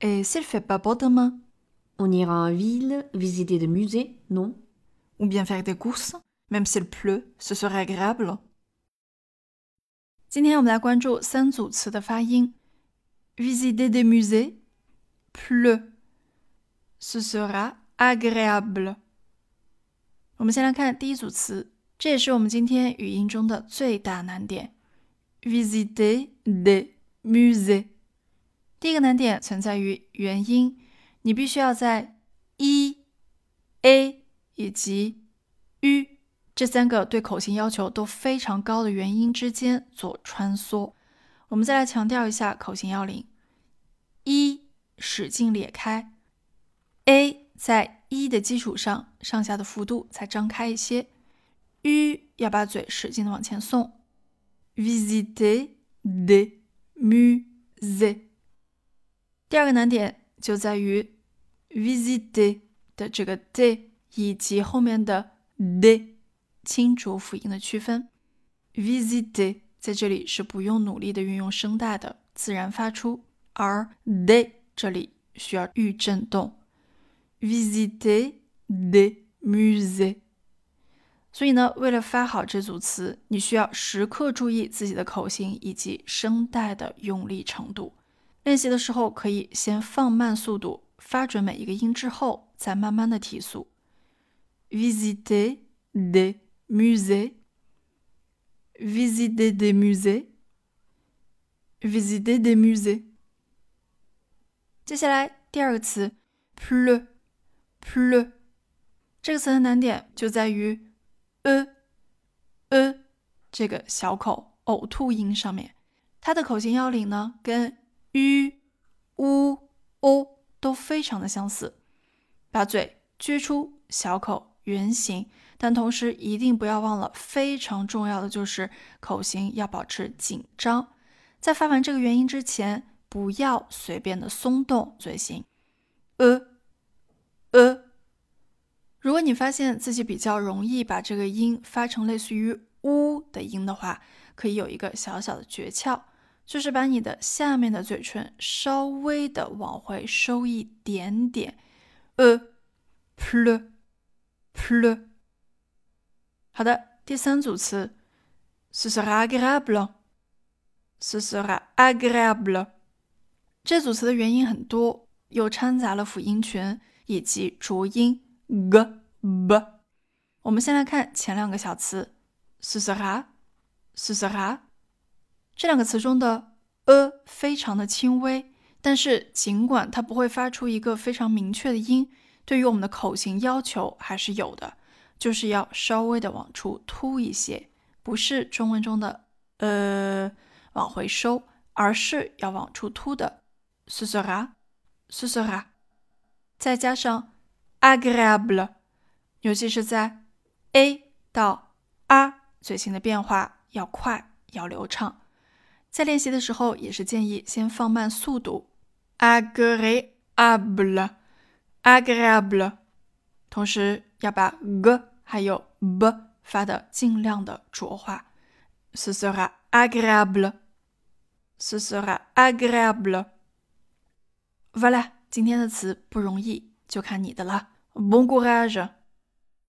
Et s'il fait pas beau demain On ira en ville visiter des musées, non Ou bien faire des courses Même s'il pleut, ce serait agréable. 今天我们来关注三组词的发音。Visiter des musées, pleut, ce sera agréable. 我们先来看第一组词，这也是我们今天语音中的最大难点。Visiter des musées。 第一个难点存在于元音，你必须要在 e、a 以及 u 这三个对口型要求都非常高的元音之间做穿梭。我们再来强调一下口型要领一使劲裂开，a 在一的基础上上下的幅度才张开一些，u 要把嘴使劲的往前送。Visiter des musées。第二个难点就在于 visite 的这个 de 以及后面的 de 清浊辅音的区分。visiter 在这里是不用努力的运用声带的，自然发出，而 de 这里需要预振动。visiter des musées。所以呢，为了发好这组词，你需要时刻注意自己的口型以及声带的用力程度。练习的时候可以先放慢速度，发准每一个音之后，再慢慢的提速。Visiter des musées. Visiter des musées. Visiter des musées. 接下来第二个词，pl，pl，这个词的难点就在于 e e 这个小口呕吐音上面。它的口型要领呢，跟 u、u、o 都非常的相似，把嘴撅出小口圆形，但同时一定不要忘了非常重要的就是口型要保持紧张，在发完这个元音之前，不要随便的松动嘴型。呃呃，如果你发现自己比较容易把这个音发成类似于 u 的音的话，可以有一个小小的诀窍。就是把你的下面的嘴唇稍微的往回收一点点，呃，plu plu。好的，第三组词，ce sera agréable，ce sera agréable。这组词的元音很多，又掺杂了辅音群以及浊音 g、b。我们先来看前两个小词，ce sera，ce sera。这两个词中的 a 非常的轻微，但是尽管它不会发出一个非常明确的音，对于我们的口型要求还是有的，就是要稍微的往出凸一些，不是中文中的呃往回收，而是要往出凸的。ce sera，ce sera，再加上 agréable，尤其是在 a 到 r 嘴型的变化要快，要流畅。在练习的时候，也是建议先放慢速度，agréable，agréable，同时要把 g 还有 b 发的尽量的浊化。Ce sera agréable，ce sera agréable。Voilà，今天的词不容易，就看你的了。Bon courage！